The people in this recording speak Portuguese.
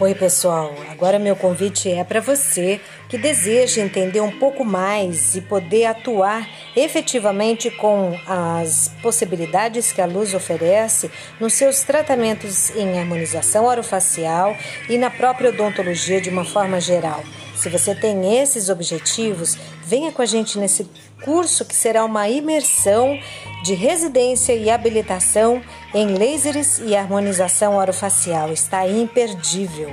Oi, pessoal. Agora meu convite é para você que deseja entender um pouco mais e poder atuar efetivamente com as possibilidades que a luz oferece nos seus tratamentos em harmonização orofacial e na própria odontologia de uma forma geral. Se você tem esses objetivos, venha com a gente nesse curso que será uma imersão de residência e habilitação em lasers e harmonização orofacial. Está imperdível.